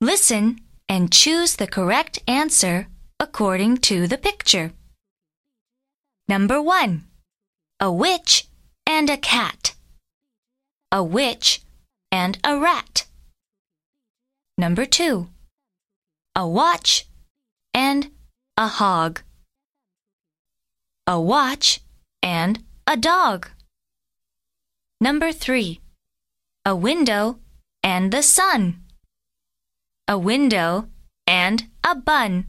Listen and choose the correct answer according to the picture. Number 1. A witch and a cat. A witch and a rat. Number 2. A watch and a hog. A watch and a dog. Number 3. A window and the sun. A window and a bun.